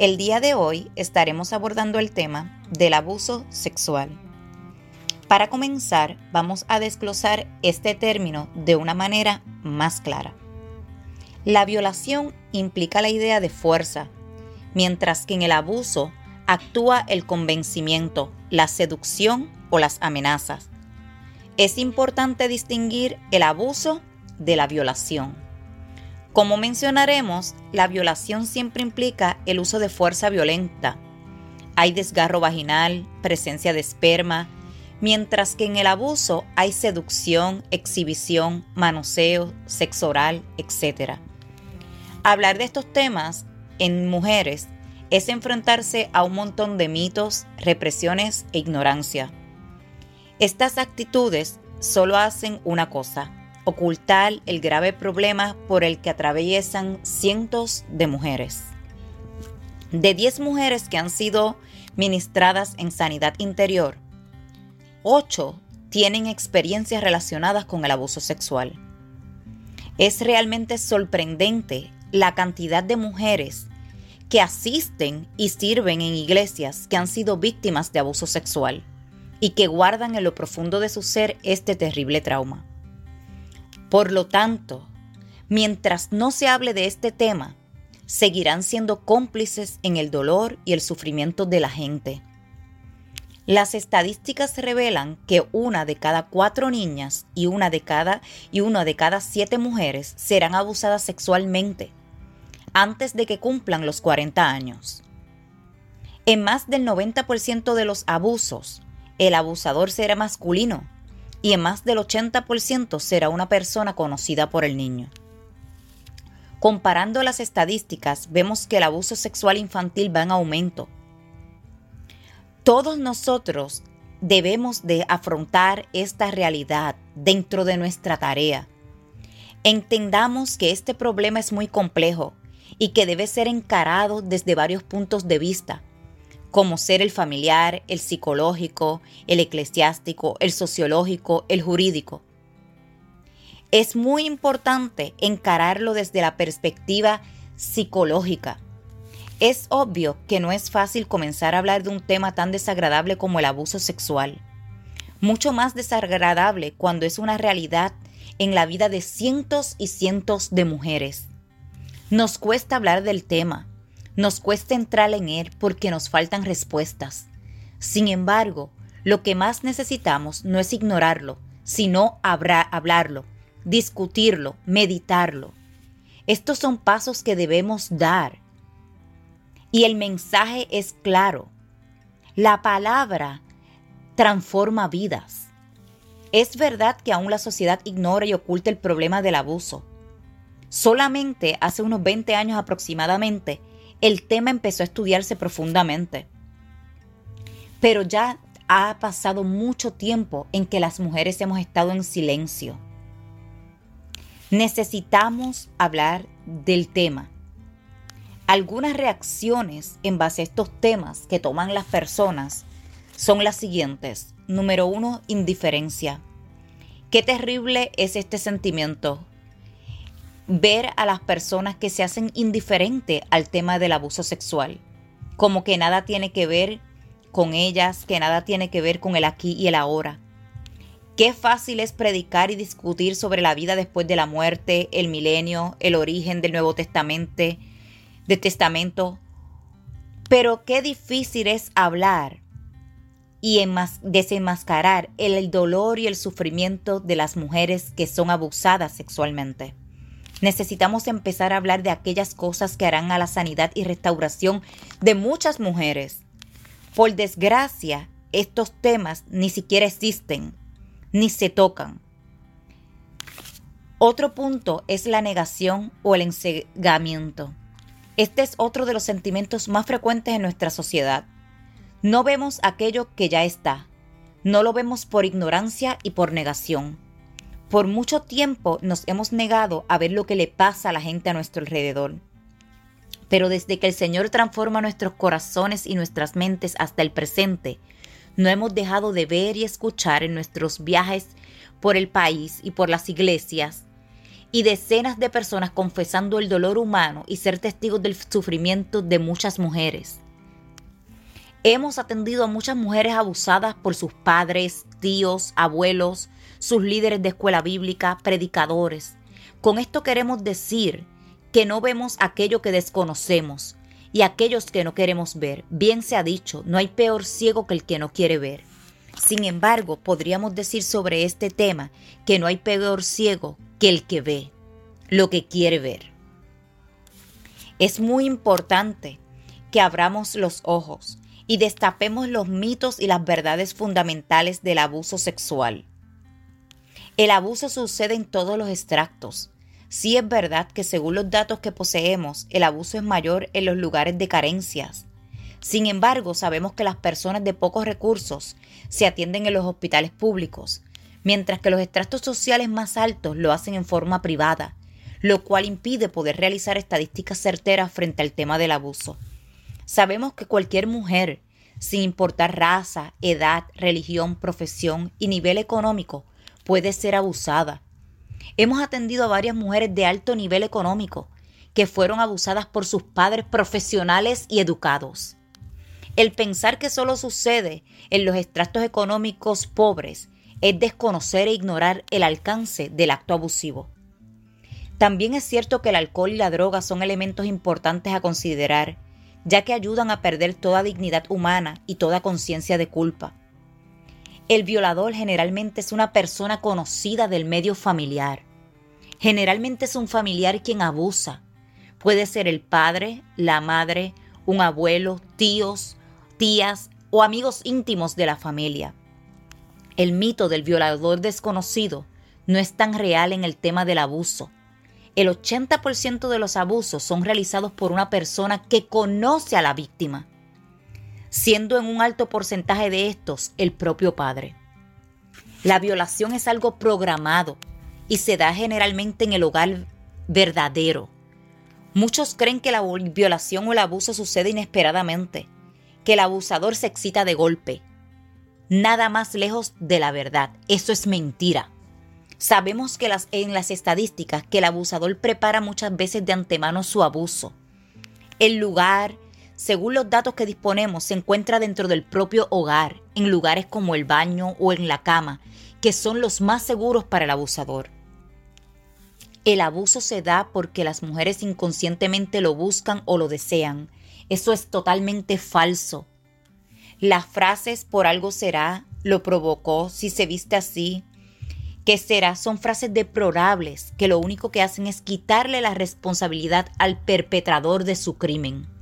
El día de hoy estaremos abordando el tema del abuso sexual. Para comenzar, vamos a desglosar este término de una manera más clara. La violación implica la idea de fuerza, mientras que en el abuso actúa el convencimiento, la seducción o las amenazas. Es importante distinguir el abuso de la violación. Como mencionaremos, la violación siempre implica el uso de fuerza violenta, hay desgarro vaginal, presencia de esperma, mientras que en el abuso hay seducción, exhibición, manoseo, sexo oral, etc. Hablar de estos temas en mujeres es enfrentarse a un montón de mitos, represiones e ignorancia. Estas actitudes solo hacen una cosa, ocultar el grave problema por el que atraviesan cientos de mujeres. De 10 mujeres que han sido ministradas en sanidad interior, 8 tienen experiencias relacionadas con el abuso sexual. Es realmente sorprendente la cantidad de mujeres que asisten y sirven en iglesias que han sido víctimas de abuso sexual y que guardan en lo profundo de su ser este terrible trauma. Por lo tanto, mientras no se hable de este tema, seguirán siendo cómplices en el dolor y el sufrimiento de la gente. Las estadísticas revelan que una de cada cuatro niñas y una de cada y una de cada siete mujeres serán abusadas sexualmente antes de que cumplan los 40 años. En más del 90% de los abusos, el abusador será masculino y en más del 80% será una persona conocida por el niño. Comparando las estadísticas, vemos que el abuso sexual infantil va en aumento. Todos nosotros debemos de afrontar esta realidad dentro de nuestra tarea. Entendamos que este problema es muy complejo y que debe ser encarado desde varios puntos de vista, como ser el familiar, el psicológico, el eclesiástico, el sociológico, el jurídico. Es muy importante encararlo desde la perspectiva psicológica. Es obvio que no es fácil comenzar a hablar de un tema tan desagradable como el abuso sexual. Mucho más desagradable cuando es una realidad en la vida de cientos y cientos de mujeres. Nos cuesta hablar del tema, nos cuesta entrar en él porque nos faltan respuestas. Sin embargo, lo que más necesitamos no es ignorarlo, sino hablarlo discutirlo, meditarlo. Estos son pasos que debemos dar. Y el mensaje es claro. La palabra transforma vidas. Es verdad que aún la sociedad ignora y oculta el problema del abuso. Solamente hace unos 20 años aproximadamente, el tema empezó a estudiarse profundamente. Pero ya ha pasado mucho tiempo en que las mujeres hemos estado en silencio Necesitamos hablar del tema. Algunas reacciones en base a estos temas que toman las personas son las siguientes. Número uno, indiferencia. Qué terrible es este sentimiento. Ver a las personas que se hacen indiferentes al tema del abuso sexual. Como que nada tiene que ver con ellas, que nada tiene que ver con el aquí y el ahora Qué fácil es predicar y discutir sobre la vida después de la muerte, el milenio, el origen del Nuevo Testamento, Testamento. Pero qué difícil es hablar y desenmascarar el dolor y el sufrimiento de las mujeres que son abusadas sexualmente. Necesitamos empezar a hablar de aquellas cosas que harán a la sanidad y restauración de muchas mujeres. Por desgracia, estos temas ni siquiera existen ni se tocan. Otro punto es la negación o el ensegamiento. Este es otro de los sentimientos más frecuentes en nuestra sociedad. No vemos aquello que ya está. No lo vemos por ignorancia y por negación. Por mucho tiempo nos hemos negado a ver lo que le pasa a la gente a nuestro alrededor. Pero desde que el Señor transforma nuestros corazones y nuestras mentes hasta el presente, no hemos dejado de ver y escuchar en nuestros viajes por el país y por las iglesias y decenas de personas confesando el dolor humano y ser testigos del sufrimiento de muchas mujeres. Hemos atendido a muchas mujeres abusadas por sus padres, tíos, abuelos, sus líderes de escuela bíblica, predicadores. Con esto queremos decir que no vemos aquello que desconocemos y aquellos que no queremos ver. Bien se ha dicho, no hay peor ciego que el que no quiere ver. Sin embargo, podríamos decir sobre este tema que no hay peor ciego que el que ve lo que quiere ver. Es muy importante que abramos los ojos y destapemos los mitos y las verdades fundamentales del abuso sexual. El abuso sucede en todos los extractos. Sí es verdad que según los datos que poseemos, el abuso es mayor en los lugares de carencias. Sin embargo, sabemos que las personas de pocos recursos se atienden en los hospitales públicos, mientras que los extractos sociales más altos lo hacen en forma privada, lo cual impide poder realizar estadísticas certeras frente al tema del abuso. Sabemos que cualquier mujer, sin importar raza, edad, religión, profesión y nivel económico, puede ser abusada. Hemos atendido a varias mujeres de alto nivel económico que fueron abusadas por sus padres profesionales y educados. El pensar que solo sucede en los extractos económicos pobres es desconocer e ignorar el alcance del acto abusivo. También es cierto que el alcohol y la droga son elementos importantes a considerar ya que ayudan a perder toda dignidad humana y toda conciencia de culpa. El violador generalmente es una persona conocida del medio familiar. Generalmente es un familiar quien abusa. Puede ser el padre, la madre, un abuelo, tíos, tías o amigos íntimos de la familia. El mito del violador desconocido no es tan real en el tema del abuso el 80% de los abusos son realizados por una persona que conoce a la víctima, siendo en un alto porcentaje de estos el propio padre. La violación es algo programado y se da generalmente en el hogar verdadero. Muchos creen que la violación o el abuso sucede inesperadamente, que el abusador se excita de golpe. Nada más lejos de la verdad. Eso es mentira. Sabemos que las, en las estadísticas que el abusador prepara muchas veces de antemano su abuso. El lugar, según los datos que disponemos, se encuentra dentro del propio hogar, en lugares como el baño o en la cama, que son los más seguros para el abusador. El abuso se da porque las mujeres inconscientemente lo buscan o lo desean. Eso es totalmente falso. Las frases por algo será, lo provocó, si se viste así, ¿Qué será? Son frases deplorables que lo único que hacen es quitarle la responsabilidad al perpetrador de su crimen.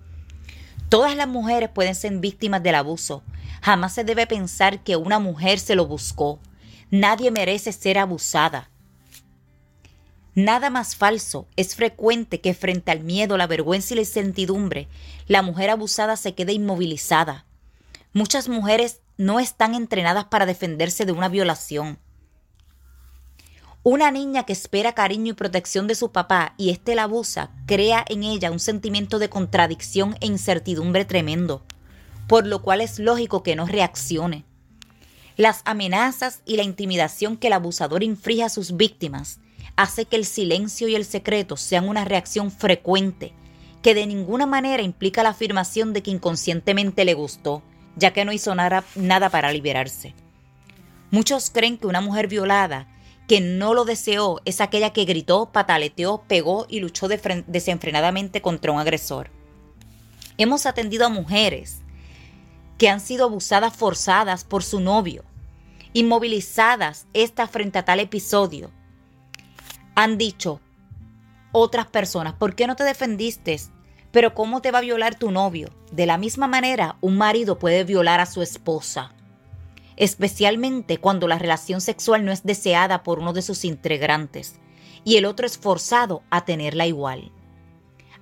Todas las mujeres pueden ser víctimas del abuso. Jamás se debe pensar que una mujer se lo buscó. Nadie merece ser abusada. Nada más falso. Es frecuente que frente al miedo, la vergüenza y la incertidumbre, la mujer abusada se quede inmovilizada. Muchas mujeres no están entrenadas para defenderse de una violación. Una niña que espera cariño y protección de su papá y éste la abusa, crea en ella un sentimiento de contradicción e incertidumbre tremendo, por lo cual es lógico que no reaccione. Las amenazas y la intimidación que el abusador inflige a sus víctimas hace que el silencio y el secreto sean una reacción frecuente, que de ninguna manera implica la afirmación de que inconscientemente le gustó, ya que no hizo nada, nada para liberarse. Muchos creen que una mujer violada que no lo deseó es aquella que gritó, pataleteó, pegó y luchó desenfrenadamente contra un agresor. Hemos atendido a mujeres que han sido abusadas forzadas por su novio, inmovilizadas esta frente a tal episodio. Han dicho otras personas, ¿por qué no te defendiste? Pero ¿cómo te va a violar tu novio? De la misma manera, un marido puede violar a su esposa especialmente cuando la relación sexual no es deseada por uno de sus integrantes y el otro es forzado a tenerla igual.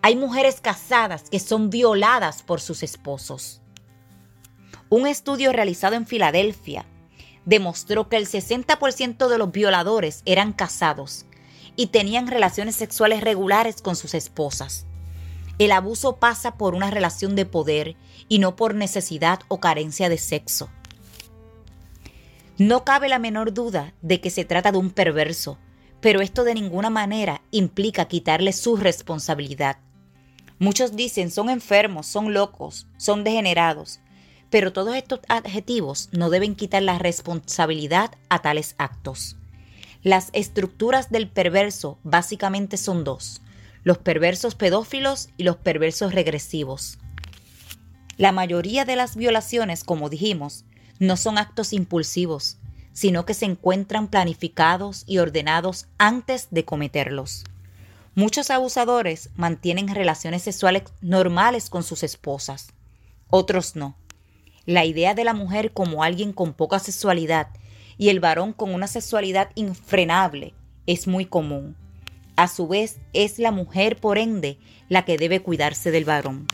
Hay mujeres casadas que son violadas por sus esposos. Un estudio realizado en Filadelfia demostró que el 60% de los violadores eran casados y tenían relaciones sexuales regulares con sus esposas. El abuso pasa por una relación de poder y no por necesidad o carencia de sexo. No cabe la menor duda de que se trata de un perverso, pero esto de ninguna manera implica quitarle su responsabilidad. Muchos dicen son enfermos, son locos, son degenerados, pero todos estos adjetivos no deben quitar la responsabilidad a tales actos. Las estructuras del perverso básicamente son dos, los perversos pedófilos y los perversos regresivos. La mayoría de las violaciones, como dijimos, no son actos impulsivos, sino que se encuentran planificados y ordenados antes de cometerlos. Muchos abusadores mantienen relaciones sexuales normales con sus esposas, otros no. La idea de la mujer como alguien con poca sexualidad y el varón con una sexualidad infrenable es muy común. A su vez, es la mujer, por ende, la que debe cuidarse del varón.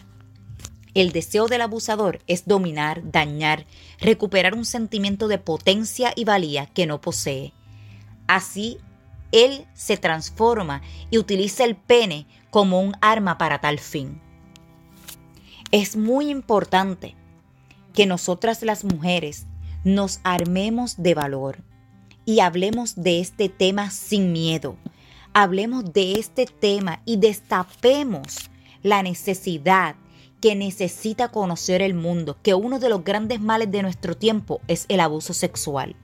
El deseo del abusador es dominar, dañar, recuperar un sentimiento de potencia y valía que no posee. Así, él se transforma y utiliza el pene como un arma para tal fin. Es muy importante que nosotras las mujeres nos armemos de valor y hablemos de este tema sin miedo. Hablemos de este tema y destapemos la necesidad que necesita conocer el mundo, que uno de los grandes males de nuestro tiempo es el abuso sexual.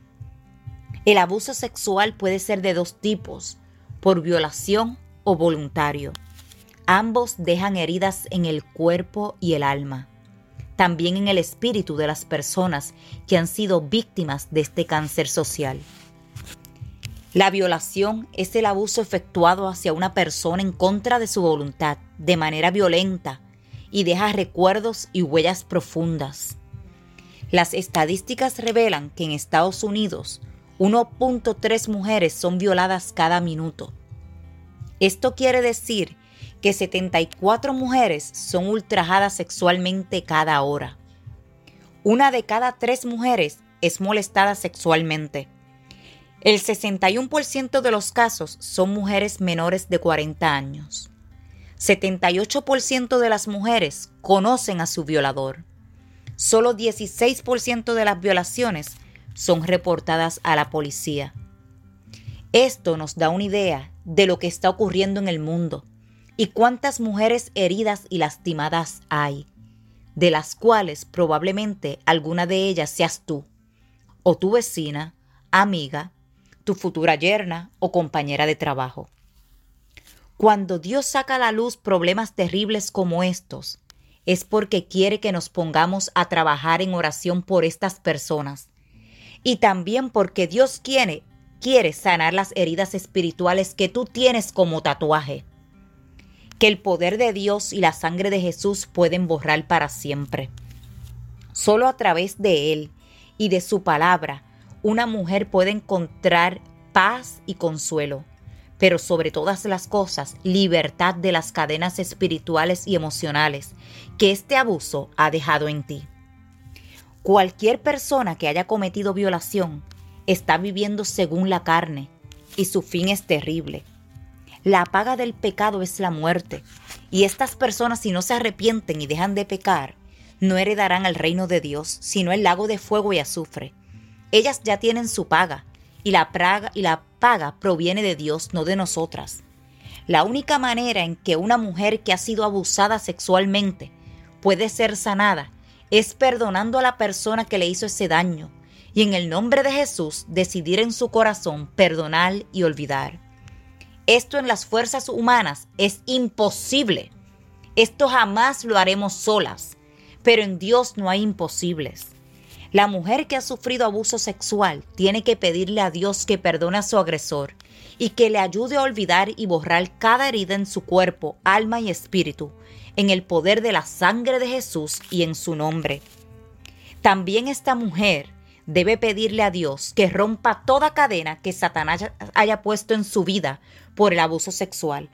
El abuso sexual puede ser de dos tipos, por violación o voluntario. Ambos dejan heridas en el cuerpo y el alma, también en el espíritu de las personas que han sido víctimas de este cáncer social. La violación es el abuso efectuado hacia una persona en contra de su voluntad, de manera violenta, y deja recuerdos y huellas profundas. Las estadísticas revelan que en Estados Unidos 1.3 mujeres son violadas cada minuto. Esto quiere decir que 74 mujeres son ultrajadas sexualmente cada hora. Una de cada tres mujeres es molestada sexualmente. El 61% de los casos son mujeres menores de 40 años. 78% de las mujeres conocen a su violador. Solo 16% de las violaciones son reportadas a la policía. Esto nos da una idea de lo que está ocurriendo en el mundo y cuántas mujeres heridas y lastimadas hay, de las cuales probablemente alguna de ellas seas tú, o tu vecina, amiga, tu futura yerna o compañera de trabajo. Cuando Dios saca a la luz problemas terribles como estos, es porque quiere que nos pongamos a trabajar en oración por estas personas. Y también porque Dios quiere, quiere sanar las heridas espirituales que tú tienes como tatuaje. Que el poder de Dios y la sangre de Jesús pueden borrar para siempre. Solo a través de Él y de su palabra, una mujer puede encontrar paz y consuelo pero sobre todas las cosas, libertad de las cadenas espirituales y emocionales que este abuso ha dejado en ti. Cualquier persona que haya cometido violación está viviendo según la carne y su fin es terrible. La paga del pecado es la muerte y estas personas si no se arrepienten y dejan de pecar, no heredarán el reino de Dios, sino el lago de fuego y azufre. Ellas ya tienen su paga y la, praga, y la paga proviene de Dios, no de nosotras. La única manera en que una mujer que ha sido abusada sexualmente puede ser sanada es perdonando a la persona que le hizo ese daño y en el nombre de Jesús decidir en su corazón perdonar y olvidar. Esto en las fuerzas humanas es imposible. Esto jamás lo haremos solas, pero en Dios no hay imposibles. La mujer que ha sufrido abuso sexual tiene que pedirle a Dios que perdone a su agresor y que le ayude a olvidar y borrar cada herida en su cuerpo, alma y espíritu, en el poder de la sangre de Jesús y en su nombre. También esta mujer debe pedirle a Dios que rompa toda cadena que Satanás haya puesto en su vida por el abuso sexual,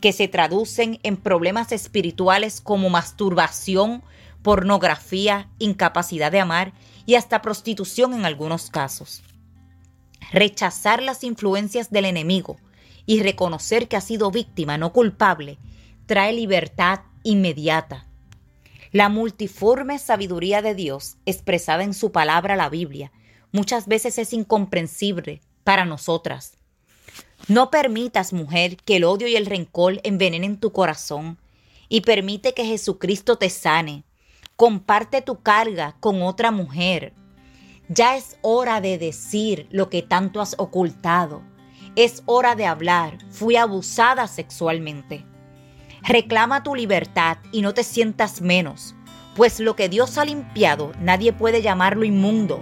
que se traducen en problemas espirituales como masturbación, pornografía, incapacidad de amar y hasta prostitución en algunos casos. Rechazar las influencias del enemigo y reconocer que ha sido víctima no culpable trae libertad inmediata. La multiforme sabiduría de Dios expresada en su palabra la Biblia muchas veces es incomprensible para nosotras. No permitas, mujer, que el odio y el rencor envenenen tu corazón y permite que Jesucristo te sane. Comparte tu carga con otra mujer. Ya es hora de decir lo que tanto has ocultado. Es hora de hablar. Fui abusada sexualmente. Reclama tu libertad y no te sientas menos, pues lo que Dios ha limpiado nadie puede llamarlo inmundo.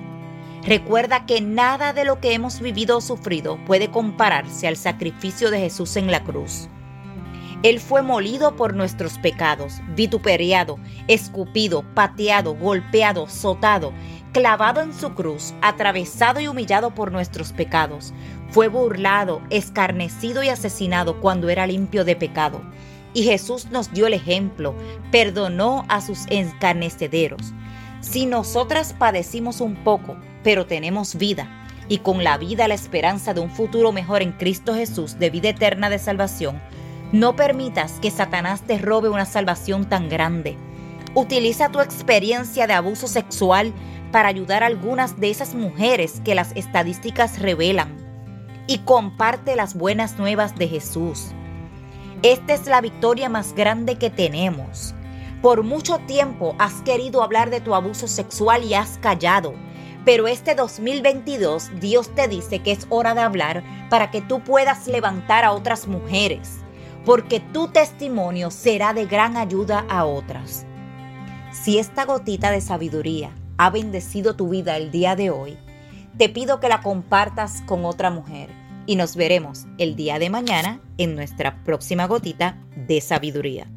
Recuerda que nada de lo que hemos vivido o sufrido puede compararse al sacrificio de Jesús en la cruz. Él fue molido por nuestros pecados, vituperiado, escupido, pateado, golpeado, sotado, clavado en su cruz, atravesado y humillado por nuestros pecados. Fue burlado, escarnecido y asesinado cuando era limpio de pecado. Y Jesús nos dio el ejemplo, perdonó a sus escarnecederos. Si nosotras padecimos un poco, pero tenemos vida, y con la vida la esperanza de un futuro mejor en Cristo Jesús de vida eterna de salvación, no permitas que Satanás te robe una salvación tan grande. Utiliza tu experiencia de abuso sexual para ayudar a algunas de esas mujeres que las estadísticas revelan y comparte las buenas nuevas de Jesús. Esta es la victoria más grande que tenemos. Por mucho tiempo has querido hablar de tu abuso sexual y has callado. Pero este 2022 Dios te dice que es hora de hablar para que tú puedas levantar a otras mujeres, porque tu testimonio será de gran ayuda a otras. Si esta gotita de sabiduría ha bendecido tu vida el día de hoy, te pido que la compartas con otra mujer y nos veremos el día de mañana en nuestra próxima gotita de sabiduría.